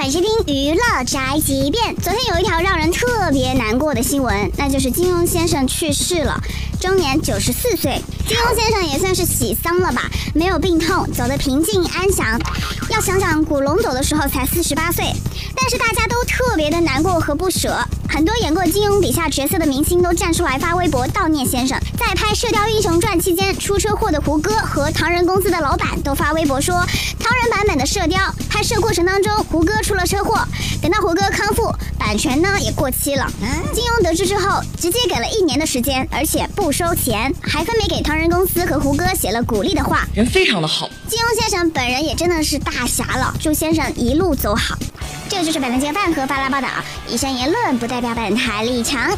欢迎收听娱乐宅急便。昨天有一条让人特别难过的新闻，那就是金庸先生去世了，终年九十四岁。金庸先生也算是喜丧了吧，没有病痛，走得平静安详。要想想古龙走的时候才四十八岁，但是大家都特别的难过和不舍。很多演过金庸笔下角色的明星都站出来发微博悼念先生。在拍《射雕英雄传》期间出车祸的胡歌和唐人公司的老板都发微博说，唐人版本的《射雕》拍摄过程当中，胡歌出了车祸，等到胡歌康复，版权呢也过期了。金庸得知之后，直接给了一年的时间，而且不收钱，还分别给唐人公司和胡歌写了鼓励的话，人非常的好。金庸先生本人也真的是大侠了，祝先生一路走好。这就是本台饭和发来报道，以上言论不代表本台立场。